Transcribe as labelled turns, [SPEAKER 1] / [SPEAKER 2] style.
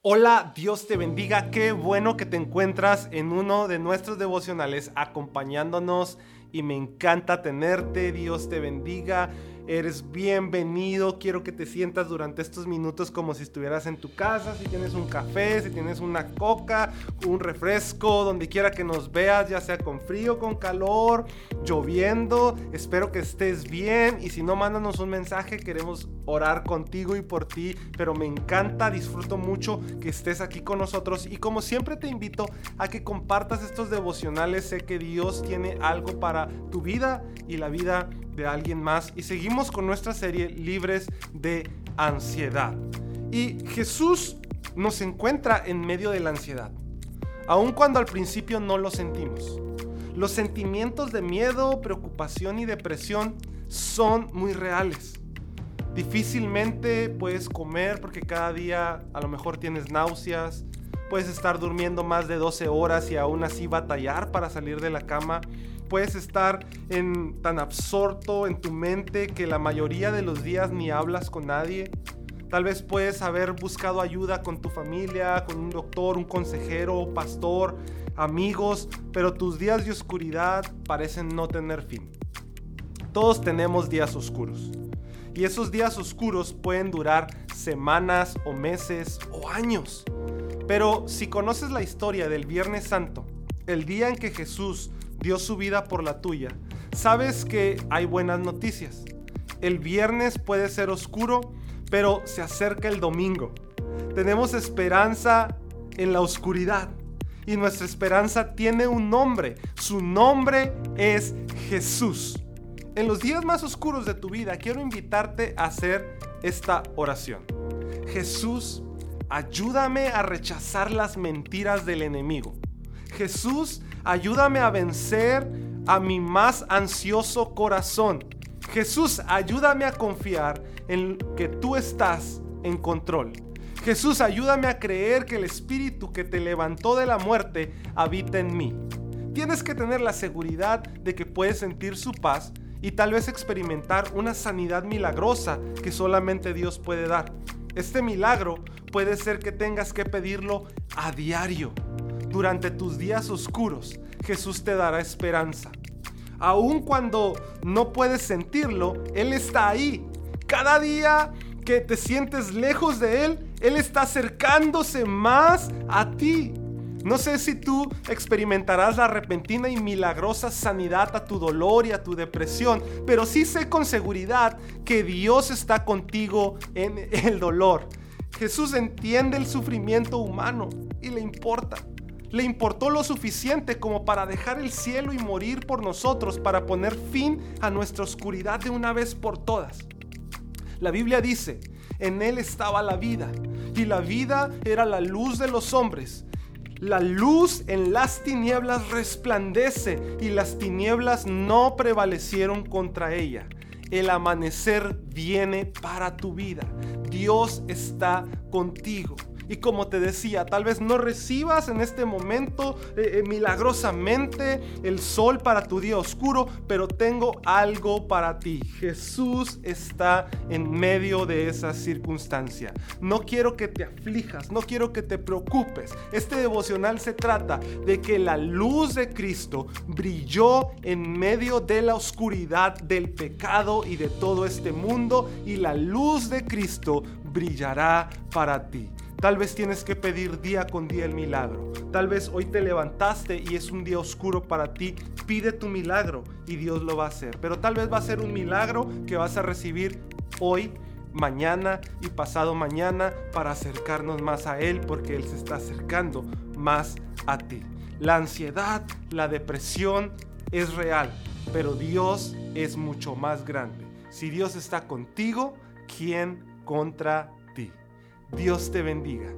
[SPEAKER 1] Hola, Dios te bendiga. Qué bueno que te encuentras en uno de nuestros devocionales acompañándonos y me encanta tenerte. Dios te bendiga. Eres bienvenido. Quiero que te sientas durante estos minutos como si estuvieras en tu casa. Si tienes un café, si tienes una coca, un refresco, donde quiera que nos veas, ya sea con frío, con calor, lloviendo. Espero que estés bien. Y si no, mándanos un mensaje. Queremos orar contigo y por ti. Pero me encanta, disfruto mucho que estés aquí con nosotros. Y como siempre te invito a que compartas estos devocionales. Sé que Dios tiene algo para tu vida y la vida de alguien más y seguimos con nuestra serie Libres de Ansiedad. Y Jesús nos encuentra en medio de la ansiedad, aun cuando al principio no lo sentimos. Los sentimientos de miedo, preocupación y depresión son muy reales. Difícilmente puedes comer porque cada día a lo mejor tienes náuseas, puedes estar durmiendo más de 12 horas y aún así batallar para salir de la cama puedes estar en, tan absorto en tu mente que la mayoría de los días ni hablas con nadie. Tal vez puedes haber buscado ayuda con tu familia, con un doctor, un consejero, pastor, amigos, pero tus días de oscuridad parecen no tener fin. Todos tenemos días oscuros. Y esos días oscuros pueden durar semanas o meses o años. Pero si conoces la historia del Viernes Santo, el día en que Jesús dio su vida por la tuya, sabes que hay buenas noticias. El viernes puede ser oscuro, pero se acerca el domingo. Tenemos esperanza en la oscuridad y nuestra esperanza tiene un nombre. Su nombre es Jesús. En los días más oscuros de tu vida quiero invitarte a hacer esta oración. Jesús, ayúdame a rechazar las mentiras del enemigo. Jesús, ayúdame a vencer a mi más ansioso corazón. Jesús, ayúdame a confiar en que tú estás en control. Jesús, ayúdame a creer que el Espíritu que te levantó de la muerte habita en mí. Tienes que tener la seguridad de que puedes sentir su paz y tal vez experimentar una sanidad milagrosa que solamente Dios puede dar. Este milagro puede ser que tengas que pedirlo a diario. Durante tus días oscuros, Jesús te dará esperanza. Aun cuando no puedes sentirlo, Él está ahí. Cada día que te sientes lejos de Él, Él está acercándose más a ti. No sé si tú experimentarás la repentina y milagrosa sanidad a tu dolor y a tu depresión, pero sí sé con seguridad que Dios está contigo en el dolor. Jesús entiende el sufrimiento humano y le importa le importó lo suficiente como para dejar el cielo y morir por nosotros para poner fin a nuestra oscuridad de una vez por todas. La Biblia dice, en Él estaba la vida y la vida era la luz de los hombres. La luz en las tinieblas resplandece y las tinieblas no prevalecieron contra ella. El amanecer viene para tu vida. Dios está contigo. Y como te decía, tal vez no recibas en este momento eh, eh, milagrosamente el sol para tu día oscuro, pero tengo algo para ti. Jesús está en medio de esa circunstancia. No quiero que te aflijas, no quiero que te preocupes. Este devocional se trata de que la luz de Cristo brilló en medio de la oscuridad del pecado y de todo este mundo y la luz de Cristo brillará para ti. Tal vez tienes que pedir día con día el milagro. Tal vez hoy te levantaste y es un día oscuro para ti. Pide tu milagro y Dios lo va a hacer. Pero tal vez va a ser un milagro que vas a recibir hoy, mañana y pasado mañana para acercarnos más a Él porque Él se está acercando más a ti. La ansiedad, la depresión es real, pero Dios es mucho más grande. Si Dios está contigo, ¿quién contra ti? Dios te bendiga.